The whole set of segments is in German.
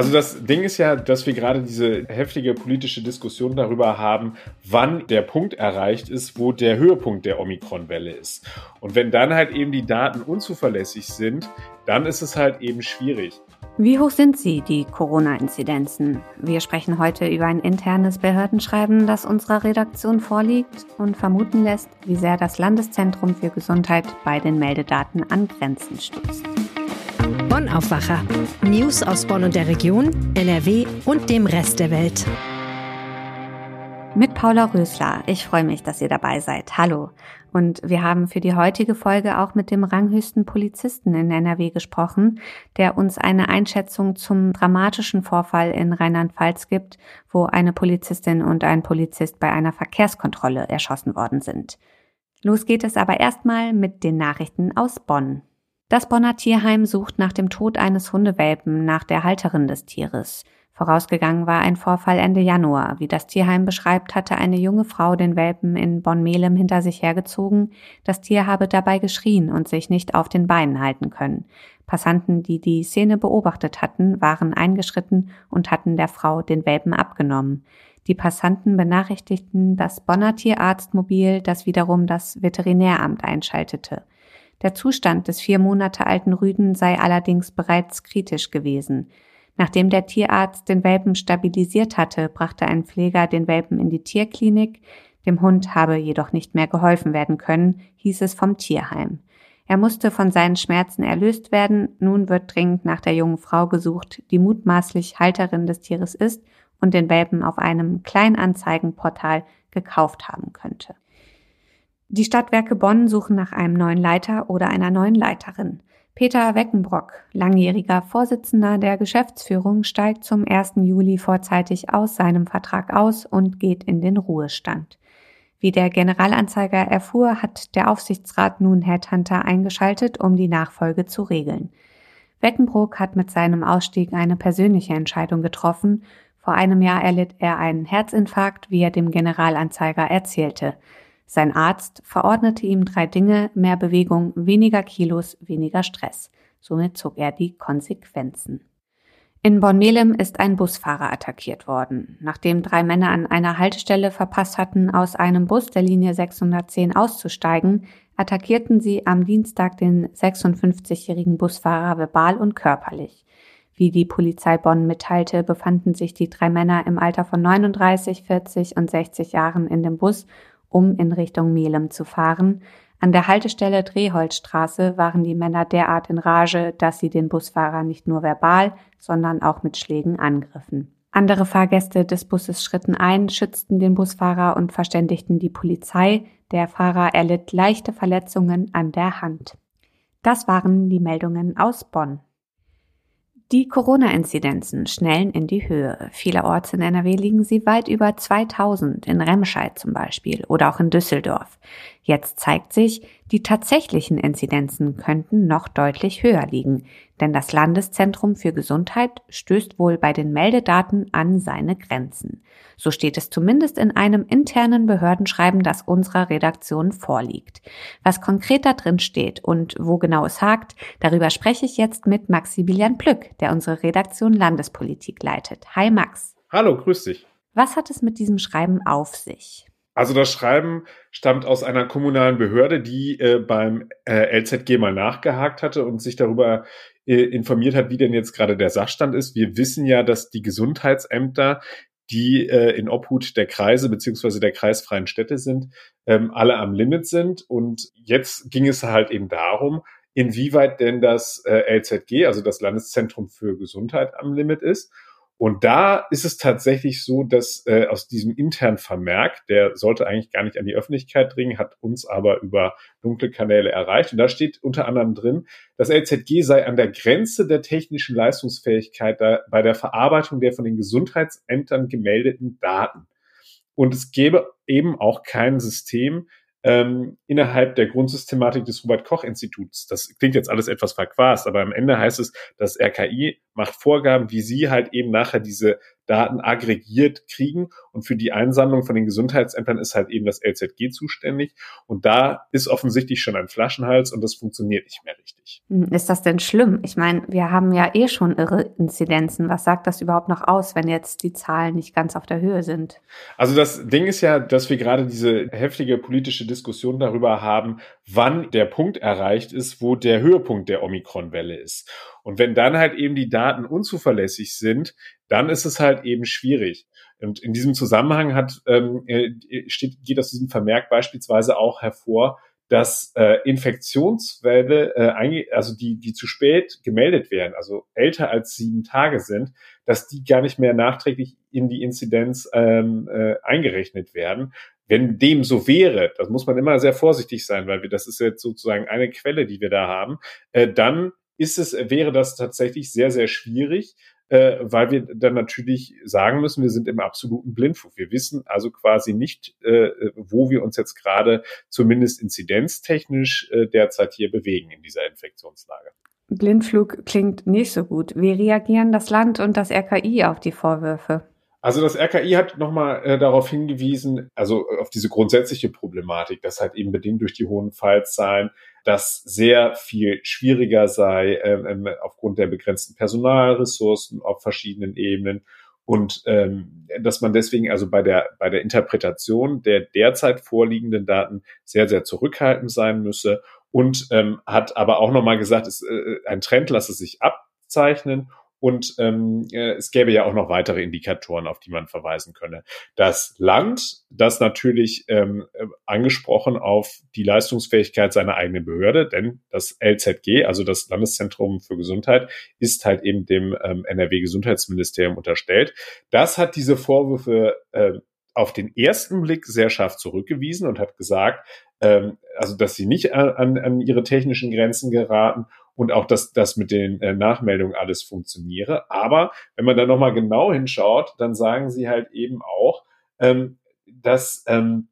Also das Ding ist ja, dass wir gerade diese heftige politische Diskussion darüber haben, wann der Punkt erreicht ist, wo der Höhepunkt der Omikron-Welle ist. Und wenn dann halt eben die Daten unzuverlässig sind, dann ist es halt eben schwierig. Wie hoch sind sie, die Corona-Inzidenzen? Wir sprechen heute über ein internes Behördenschreiben, das unserer Redaktion vorliegt und vermuten lässt, wie sehr das Landeszentrum für Gesundheit bei den Meldedaten an Grenzen stößt. Bonn Aufwacher. News aus Bonn und der Region, NRW und dem Rest der Welt. Mit Paula Rösler. Ich freue mich, dass ihr dabei seid. Hallo. Und wir haben für die heutige Folge auch mit dem ranghöchsten Polizisten in NRW gesprochen, der uns eine Einschätzung zum dramatischen Vorfall in Rheinland-Pfalz gibt, wo eine Polizistin und ein Polizist bei einer Verkehrskontrolle erschossen worden sind. Los geht es aber erstmal mit den Nachrichten aus Bonn. Das Bonner Tierheim sucht nach dem Tod eines Hundewelpen nach der Halterin des Tieres. Vorausgegangen war ein Vorfall Ende Januar. Wie das Tierheim beschreibt, hatte eine junge Frau den Welpen in Bonn-Melem hinter sich hergezogen. Das Tier habe dabei geschrien und sich nicht auf den Beinen halten können. Passanten, die die Szene beobachtet hatten, waren eingeschritten und hatten der Frau den Welpen abgenommen. Die Passanten benachrichtigten das Bonner Tierarztmobil, das wiederum das Veterinäramt einschaltete. Der Zustand des vier Monate alten Rüden sei allerdings bereits kritisch gewesen. Nachdem der Tierarzt den Welpen stabilisiert hatte, brachte ein Pfleger den Welpen in die Tierklinik. Dem Hund habe jedoch nicht mehr geholfen werden können, hieß es vom Tierheim. Er musste von seinen Schmerzen erlöst werden. Nun wird dringend nach der jungen Frau gesucht, die mutmaßlich Halterin des Tieres ist und den Welpen auf einem Kleinanzeigenportal gekauft haben könnte. Die Stadtwerke Bonn suchen nach einem neuen Leiter oder einer neuen Leiterin. Peter Weckenbrock, langjähriger Vorsitzender der Geschäftsführung, steigt zum 1. Juli vorzeitig aus seinem Vertrag aus und geht in den Ruhestand. Wie der Generalanzeiger erfuhr, hat der Aufsichtsrat nun Headhunter eingeschaltet, um die Nachfolge zu regeln. Weckenbrock hat mit seinem Ausstieg eine persönliche Entscheidung getroffen. Vor einem Jahr erlitt er einen Herzinfarkt, wie er dem Generalanzeiger erzählte. Sein Arzt verordnete ihm drei Dinge, mehr Bewegung, weniger Kilos, weniger Stress. Somit zog er die Konsequenzen. In Bonn-Melem ist ein Busfahrer attackiert worden. Nachdem drei Männer an einer Haltestelle verpasst hatten, aus einem Bus der Linie 610 auszusteigen, attackierten sie am Dienstag den 56-jährigen Busfahrer verbal und körperlich. Wie die Polizei Bonn mitteilte, befanden sich die drei Männer im Alter von 39, 40 und 60 Jahren in dem Bus um in Richtung Melem zu fahren. An der Haltestelle Drehholzstraße waren die Männer derart in Rage, dass sie den Busfahrer nicht nur verbal, sondern auch mit Schlägen angriffen. Andere Fahrgäste des Busses schritten ein, schützten den Busfahrer und verständigten die Polizei. Der Fahrer erlitt leichte Verletzungen an der Hand. Das waren die Meldungen aus Bonn. Die Corona-Inzidenzen schnellen in die Höhe. Vielerorts in NRW liegen sie weit über 2000, in Remscheid zum Beispiel oder auch in Düsseldorf. Jetzt zeigt sich, die tatsächlichen Inzidenzen könnten noch deutlich höher liegen, denn das Landeszentrum für Gesundheit stößt wohl bei den Meldedaten an seine Grenzen. So steht es zumindest in einem internen Behördenschreiben, das unserer Redaktion vorliegt. Was konkret da drin steht und wo genau es hakt, darüber spreche ich jetzt mit Maximilian Plück, der unsere Redaktion Landespolitik leitet. Hi Max. Hallo, grüß dich. Was hat es mit diesem Schreiben auf sich? Also das Schreiben stammt aus einer kommunalen Behörde, die äh, beim äh, LZG mal nachgehakt hatte und sich darüber äh, informiert hat, wie denn jetzt gerade der Sachstand ist. Wir wissen ja, dass die Gesundheitsämter, die äh, in Obhut der Kreise beziehungsweise der kreisfreien Städte sind, ähm, alle am Limit sind. Und jetzt ging es halt eben darum, inwieweit denn das äh, LZG, also das Landeszentrum für Gesundheit, am Limit ist. Und da ist es tatsächlich so, dass äh, aus diesem internen Vermerk, der sollte eigentlich gar nicht an die Öffentlichkeit dringen, hat uns aber über dunkle Kanäle erreicht. Und da steht unter anderem drin, das LZG sei an der Grenze der technischen Leistungsfähigkeit bei der Verarbeitung der von den Gesundheitsämtern gemeldeten Daten. Und es gäbe eben auch kein System, ähm, innerhalb der Grundsystematik des Robert-Koch-Instituts. Das klingt jetzt alles etwas verquast, aber am Ende heißt es, das RKI macht Vorgaben, wie sie halt eben nachher diese Daten aggregiert kriegen. Und für die Einsammlung von den Gesundheitsämtern ist halt eben das LZG zuständig. Und da ist offensichtlich schon ein Flaschenhals und das funktioniert nicht mehr richtig. Hm, ist das denn schlimm? Ich meine, wir haben ja eh schon irre Inzidenzen. Was sagt das überhaupt noch aus, wenn jetzt die Zahlen nicht ganz auf der Höhe sind? Also das Ding ist ja, dass wir gerade diese heftige politische Diskussion darüber haben, wann der Punkt erreicht ist, wo der Höhepunkt der Omikron-Welle ist. Und wenn dann halt eben die Daten unzuverlässig sind, dann ist es halt eben schwierig. Und in diesem Zusammenhang hat, ähm, äh, steht, geht aus diesem Vermerk beispielsweise auch hervor, dass äh, Infektionswelle, äh, also die, die zu spät gemeldet werden, also älter als sieben Tage sind, dass die gar nicht mehr nachträglich in die Inzidenz ähm, äh, eingerechnet werden. Wenn dem so wäre, das muss man immer sehr vorsichtig sein, weil wir, das ist jetzt sozusagen eine Quelle, die wir da haben, äh, dann ist es, wäre das tatsächlich sehr, sehr schwierig, äh, weil wir dann natürlich sagen müssen, wir sind im absoluten Blindflug. Wir wissen also quasi nicht, äh, wo wir uns jetzt gerade zumindest inzidenztechnisch äh, derzeit hier bewegen in dieser Infektionslage. Blindflug klingt nicht so gut. Wie reagieren das Land und das RKI auf die Vorwürfe? Also das RKI hat nochmal äh, darauf hingewiesen, also auf diese grundsätzliche Problematik, dass halt eben bedingt durch die hohen Fallzahlen das sehr viel schwieriger sei ähm, ähm, aufgrund der begrenzten Personalressourcen auf verschiedenen Ebenen. Und ähm, dass man deswegen also bei der bei der Interpretation der derzeit vorliegenden Daten sehr sehr zurückhaltend sein müsse. Und ähm, hat aber auch nochmal gesagt, es, äh, ein Trend lasse sich abzeichnen und ähm, äh, es gäbe ja auch noch weitere Indikatoren, auf die man verweisen könne. Das Land, das natürlich ähm, äh, angesprochen auf die Leistungsfähigkeit seiner eigenen Behörde, denn das LZG, also das Landeszentrum für Gesundheit, ist halt eben dem ähm, NRW-Gesundheitsministerium unterstellt. Das hat diese Vorwürfe äh, auf den ersten Blick sehr scharf zurückgewiesen und hat gesagt, ähm, also dass sie nicht an, an ihre technischen Grenzen geraten und auch, dass das mit den äh, Nachmeldungen alles funktioniere. Aber wenn man da nochmal genau hinschaut, dann sagen sie halt eben auch, ähm, dass, ähm,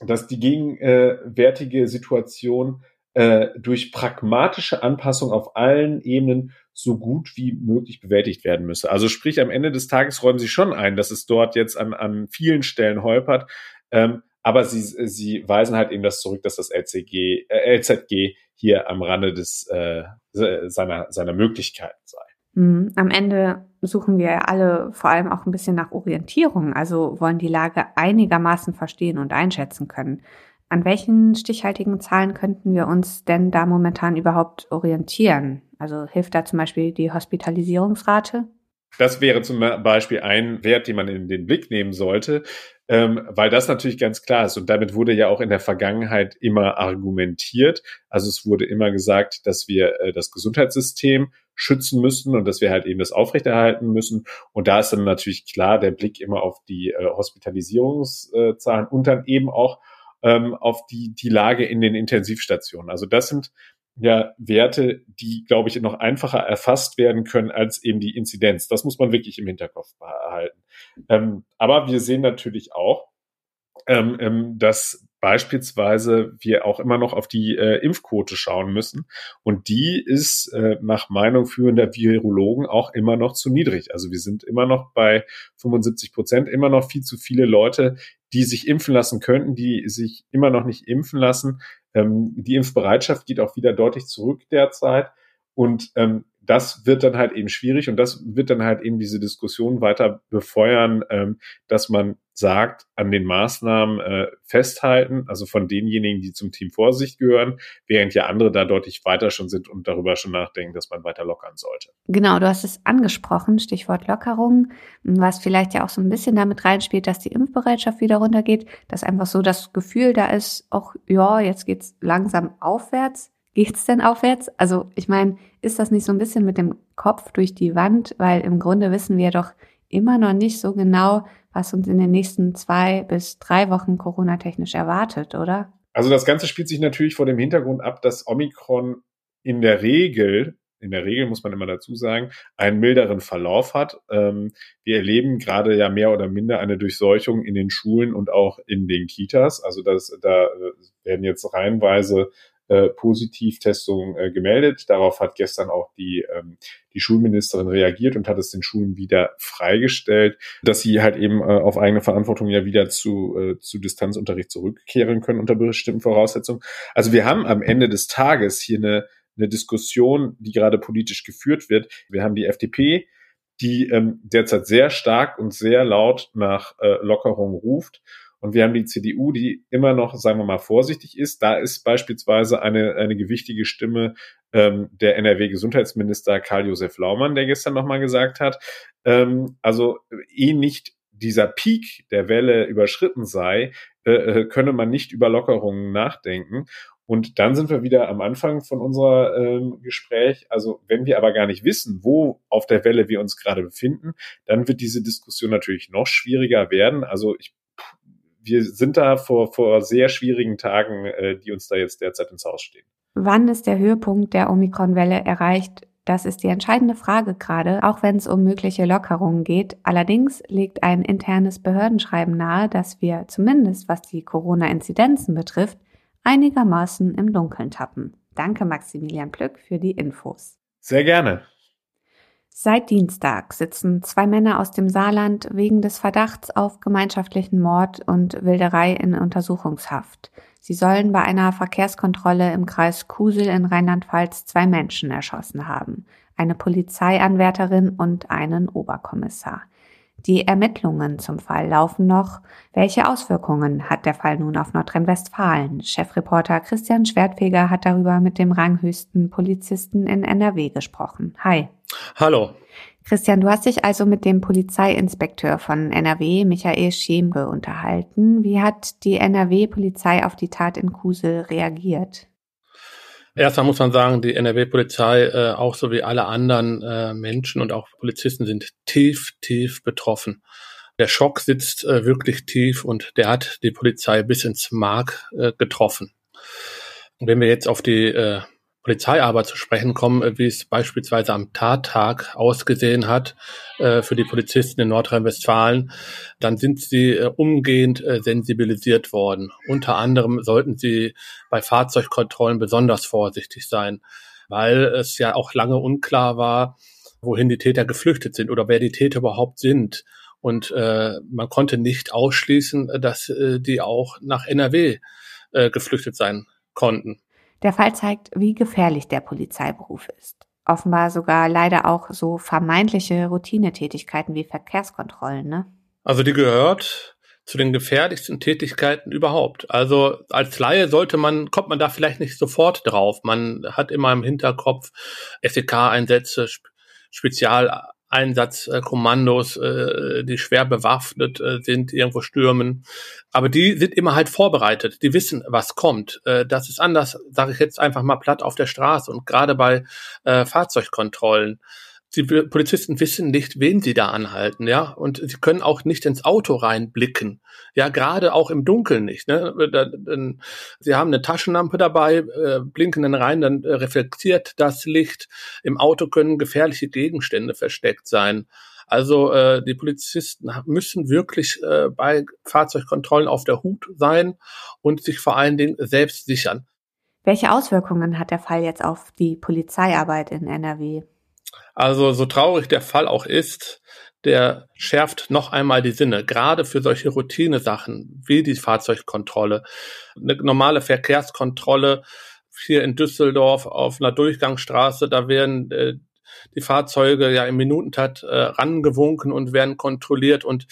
dass die gegenwärtige Situation äh, durch pragmatische Anpassung auf allen Ebenen so gut wie möglich bewältigt werden müsse. Also sprich, am Ende des Tages räumen sie schon ein, dass es dort jetzt an, an vielen Stellen holpert. Ähm, aber sie, sie weisen halt eben das zurück, dass das LCG, äh, LZG hier am Rande des, äh, seiner, seiner Möglichkeiten sei. Mhm. Am Ende suchen wir alle vor allem auch ein bisschen nach Orientierung, also wollen die Lage einigermaßen verstehen und einschätzen können. An welchen stichhaltigen Zahlen könnten wir uns denn da momentan überhaupt orientieren? Also hilft da zum Beispiel die Hospitalisierungsrate? Das wäre zum Beispiel ein Wert, den man in den Blick nehmen sollte, ähm, weil das natürlich ganz klar ist. Und damit wurde ja auch in der Vergangenheit immer argumentiert. Also es wurde immer gesagt, dass wir äh, das Gesundheitssystem schützen müssen und dass wir halt eben das aufrechterhalten müssen. Und da ist dann natürlich klar der Blick immer auf die äh, Hospitalisierungszahlen und dann eben auch ähm, auf die, die Lage in den Intensivstationen. Also das sind ja Werte, die, glaube ich, noch einfacher erfasst werden können als eben die Inzidenz. Das muss man wirklich im Hinterkopf behalten. Ähm, aber wir sehen natürlich auch, ähm, ähm, dass beispielsweise wir auch immer noch auf die äh, Impfquote schauen müssen. Und die ist äh, nach Meinung führender Virologen auch immer noch zu niedrig. Also wir sind immer noch bei 75 Prozent, immer noch viel zu viele Leute, die sich impfen lassen könnten, die sich immer noch nicht impfen lassen. Ähm, die Impfbereitschaft geht auch wieder deutlich zurück derzeit. Und ähm, das wird dann halt eben schwierig und das wird dann halt eben diese Diskussion weiter befeuern, ähm, dass man sagt, an den Maßnahmen äh, festhalten, also von denjenigen, die zum Team Vorsicht gehören, während ja andere da deutlich weiter schon sind und darüber schon nachdenken, dass man weiter lockern sollte. Genau, du hast es angesprochen, Stichwort Lockerung, was vielleicht ja auch so ein bisschen damit reinspielt, dass die Impfbereitschaft wieder runtergeht, dass einfach so das Gefühl da ist, auch ja, jetzt geht's langsam aufwärts. Geht's denn aufwärts? Also ich meine, ist das nicht so ein bisschen mit dem Kopf durch die Wand? Weil im Grunde wissen wir doch immer noch nicht so genau, was uns in den nächsten zwei bis drei Wochen Corona-technisch erwartet, oder? Also das Ganze spielt sich natürlich vor dem Hintergrund ab, dass Omikron in der Regel, in der Regel muss man immer dazu sagen, einen milderen Verlauf hat. Ähm, wir erleben gerade ja mehr oder minder eine Durchseuchung in den Schulen und auch in den Kitas. Also das, da äh, werden jetzt reihenweise äh, Positivtestung äh, gemeldet. Darauf hat gestern auch die, ähm, die Schulministerin reagiert und hat es den Schulen wieder freigestellt, dass sie halt eben äh, auf eigene Verantwortung ja wieder zu, äh, zu Distanzunterricht zurückkehren können unter bestimmten Voraussetzungen. Also wir haben am Ende des Tages hier eine, eine Diskussion, die gerade politisch geführt wird. Wir haben die FDP, die ähm, derzeit sehr stark und sehr laut nach äh, Lockerung ruft. Und wir haben die CDU, die immer noch, sagen wir mal, vorsichtig ist. Da ist beispielsweise eine, eine gewichtige Stimme ähm, der NRW-Gesundheitsminister Karl-Josef Laumann, der gestern nochmal gesagt hat, ähm, also eh nicht dieser Peak der Welle überschritten sei, äh, äh könne man nicht über Lockerungen nachdenken. Und dann sind wir wieder am Anfang von unserer ähm, Gespräch. Also wenn wir aber gar nicht wissen, wo auf der Welle wir uns gerade befinden, dann wird diese Diskussion natürlich noch schwieriger werden. Also ich, wir sind da vor, vor sehr schwierigen Tagen, äh, die uns da jetzt derzeit ins Haus stehen. Wann ist der Höhepunkt der Omikron-Welle erreicht? Das ist die entscheidende Frage gerade, auch wenn es um mögliche Lockerungen geht. Allerdings legt ein internes Behördenschreiben nahe, dass wir zumindest was die Corona-Inzidenzen betrifft, einigermaßen im Dunkeln tappen. Danke Maximilian Plück für die Infos. Sehr gerne. Seit Dienstag sitzen zwei Männer aus dem Saarland wegen des Verdachts auf gemeinschaftlichen Mord und Wilderei in Untersuchungshaft. Sie sollen bei einer Verkehrskontrolle im Kreis Kusel in Rheinland-Pfalz zwei Menschen erschossen haben, eine Polizeianwärterin und einen Oberkommissar. Die Ermittlungen zum Fall laufen noch. Welche Auswirkungen hat der Fall nun auf Nordrhein-Westfalen? Chefreporter Christian Schwertfeger hat darüber mit dem ranghöchsten Polizisten in NRW gesprochen. Hi. Hallo. Christian, du hast dich also mit dem Polizeiinspekteur von NRW, Michael Schemke, unterhalten. Wie hat die NRW-Polizei auf die Tat in Kusel reagiert? Erstmal muss man sagen, die NRW-Polizei, äh, auch so wie alle anderen äh, Menschen und auch Polizisten, sind tief, tief betroffen. Der Schock sitzt äh, wirklich tief und der hat die Polizei bis ins Mark äh, getroffen. Wenn wir jetzt auf die äh, Polizeiarbeit zu sprechen kommen, äh, wie es beispielsweise am Tattag ausgesehen hat äh, für die Polizisten in Nordrhein-Westfalen, dann sind sie äh, umgehend äh, sensibilisiert worden. Unter anderem sollten sie bei Fahrzeugkontrollen besonders vorsichtig sein, weil es ja auch lange unklar war, wohin die Täter geflüchtet sind oder wer die Täter überhaupt sind. Und äh, man konnte nicht ausschließen, dass äh, die auch nach NRW geflüchtet sein konnten. Der Fall zeigt, wie gefährlich der Polizeiberuf ist. Offenbar sogar leider auch so vermeintliche Routinetätigkeiten wie Verkehrskontrollen, ne? Also die gehört zu den gefährlichsten Tätigkeiten überhaupt. Also als Laie sollte man, kommt man da vielleicht nicht sofort drauf. Man hat immer im Hinterkopf SEK-Einsätze, Spezial Einsatzkommandos, äh, die schwer bewaffnet äh, sind, irgendwo stürmen. Aber die sind immer halt vorbereitet. Die wissen, was kommt. Äh, das ist anders, sage ich jetzt einfach mal platt auf der Straße und gerade bei äh, Fahrzeugkontrollen die Polizisten wissen nicht, wen sie da anhalten, ja, und sie können auch nicht ins Auto reinblicken, ja, gerade auch im Dunkeln nicht. Ne? Sie haben eine Taschenlampe dabei, äh, blinken dann rein, dann reflektiert das Licht. Im Auto können gefährliche Gegenstände versteckt sein. Also äh, die Polizisten müssen wirklich äh, bei Fahrzeugkontrollen auf der Hut sein und sich vor allen Dingen selbst sichern. Welche Auswirkungen hat der Fall jetzt auf die Polizeiarbeit in NRW? Also so traurig der Fall auch ist, der schärft noch einmal die Sinne, gerade für solche Routinesachen wie die Fahrzeugkontrolle. Eine normale Verkehrskontrolle hier in Düsseldorf auf einer Durchgangsstraße, da werden äh, die Fahrzeuge ja im Minutentakt äh, rangewunken und werden kontrolliert und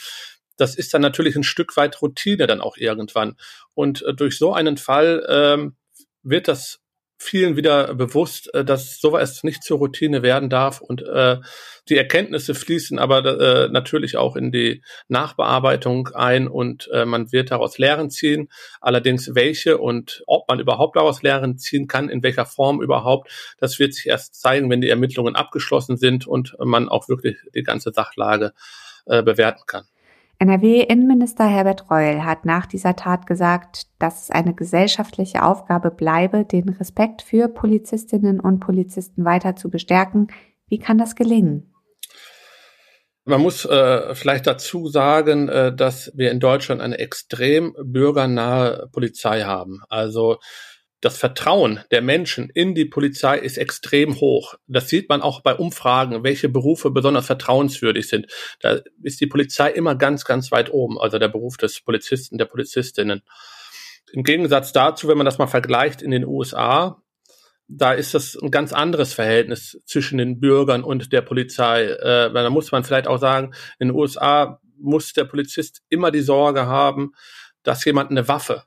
das ist dann natürlich ein Stück weit Routine dann auch irgendwann. Und äh, durch so einen Fall ähm, wird das vielen wieder bewusst, äh, dass sowas nicht zur Routine werden darf und äh, die Erkenntnisse fließen aber äh, natürlich auch in die Nachbearbeitung ein und äh, man wird daraus Lehren ziehen. Allerdings welche und ob man überhaupt daraus Lehren ziehen kann, in welcher Form überhaupt, das wird sich erst zeigen, wenn die Ermittlungen abgeschlossen sind und man auch wirklich die ganze Sachlage äh, bewerten kann. NRW-Innenminister Herbert Reul hat nach dieser Tat gesagt, dass es eine gesellschaftliche Aufgabe bleibe, den Respekt für Polizistinnen und Polizisten weiter zu bestärken. Wie kann das gelingen? Man muss äh, vielleicht dazu sagen, äh, dass wir in Deutschland eine extrem bürgernahe Polizei haben. Also das Vertrauen der Menschen in die Polizei ist extrem hoch. Das sieht man auch bei Umfragen, welche Berufe besonders vertrauenswürdig sind. Da ist die Polizei immer ganz, ganz weit oben, also der Beruf des Polizisten, der Polizistinnen. Im Gegensatz dazu, wenn man das mal vergleicht in den USA, da ist das ein ganz anderes Verhältnis zwischen den Bürgern und der Polizei. Äh, da muss man vielleicht auch sagen, in den USA muss der Polizist immer die Sorge haben, dass jemand eine Waffe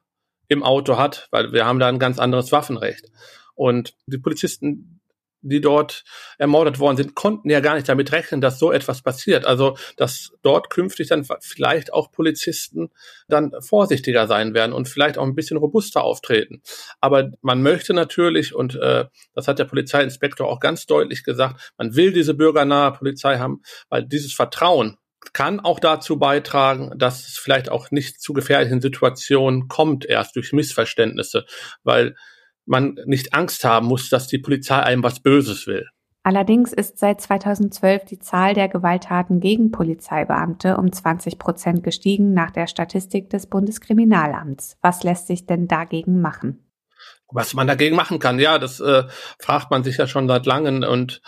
im Auto hat, weil wir haben da ein ganz anderes Waffenrecht. Und die Polizisten, die dort ermordet worden sind, konnten ja gar nicht damit rechnen, dass so etwas passiert. Also, dass dort künftig dann vielleicht auch Polizisten dann vorsichtiger sein werden und vielleicht auch ein bisschen robuster auftreten. Aber man möchte natürlich, und äh, das hat der Polizeiinspektor auch ganz deutlich gesagt, man will diese bürgernahe Polizei haben, weil dieses Vertrauen kann auch dazu beitragen, dass es vielleicht auch nicht zu gefährlichen Situationen kommt, erst durch Missverständnisse, weil man nicht Angst haben muss, dass die Polizei einem was Böses will. Allerdings ist seit 2012 die Zahl der Gewalttaten gegen Polizeibeamte um 20 Prozent gestiegen nach der Statistik des Bundeskriminalamts. Was lässt sich denn dagegen machen? Was man dagegen machen kann, ja, das äh, fragt man sich ja schon seit langem und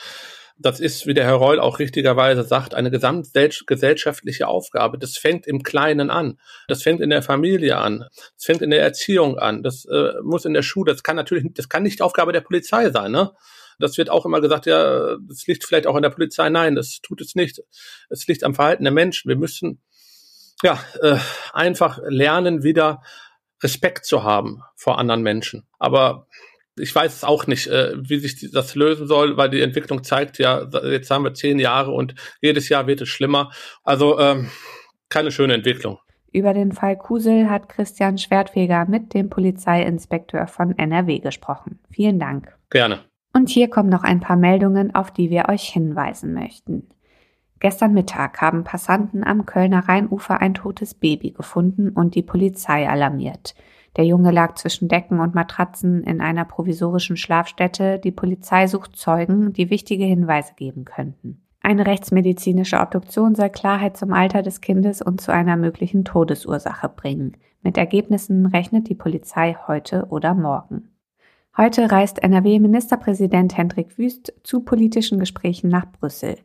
das ist, wie der Herr Reul auch richtigerweise sagt, eine gesamtgesellschaftliche Aufgabe. Das fängt im Kleinen an. Das fängt in der Familie an. Das fängt in der Erziehung an. Das äh, muss in der Schule. Das kann natürlich, das kann nicht Aufgabe der Polizei sein, ne? Das wird auch immer gesagt, ja, das liegt vielleicht auch an der Polizei. Nein, das tut es nicht. Es liegt am Verhalten der Menschen. Wir müssen ja äh, einfach lernen, wieder Respekt zu haben vor anderen Menschen. Aber ich weiß es auch nicht, äh, wie sich das lösen soll, weil die Entwicklung zeigt ja, jetzt haben wir zehn Jahre und jedes Jahr wird es schlimmer. Also ähm, keine schöne Entwicklung. Über den Fall Kusel hat Christian Schwertfeger mit dem Polizeiinspekteur von NRW gesprochen. Vielen Dank. Gerne. Und hier kommen noch ein paar Meldungen, auf die wir euch hinweisen möchten. Gestern Mittag haben Passanten am Kölner Rheinufer ein totes Baby gefunden und die Polizei alarmiert. Der Junge lag zwischen Decken und Matratzen in einer provisorischen Schlafstätte. Die Polizei sucht Zeugen, die wichtige Hinweise geben könnten. Eine rechtsmedizinische Obduktion soll Klarheit zum Alter des Kindes und zu einer möglichen Todesursache bringen. Mit Ergebnissen rechnet die Polizei heute oder morgen. Heute reist NRW-Ministerpräsident Hendrik Wüst zu politischen Gesprächen nach Brüssel.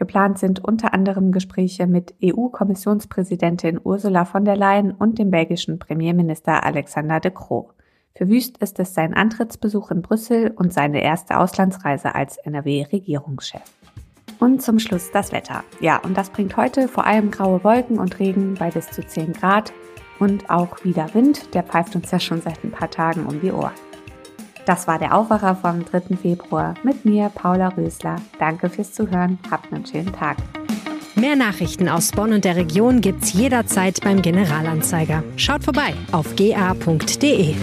Geplant sind unter anderem Gespräche mit EU-Kommissionspräsidentin Ursula von der Leyen und dem belgischen Premierminister Alexander de Croo. Für Wüst ist es sein Antrittsbesuch in Brüssel und seine erste Auslandsreise als NRW-Regierungschef. Und zum Schluss das Wetter. Ja, und das bringt heute vor allem graue Wolken und Regen bei bis zu 10 Grad und auch wieder Wind. Der pfeift uns ja schon seit ein paar Tagen um die Ohren. Das war der Aufwacher vom 3. Februar mit mir, Paula Rösler. Danke fürs Zuhören. Habt einen schönen Tag. Mehr Nachrichten aus Bonn und der Region gibt's jederzeit beim Generalanzeiger. Schaut vorbei auf ga.de.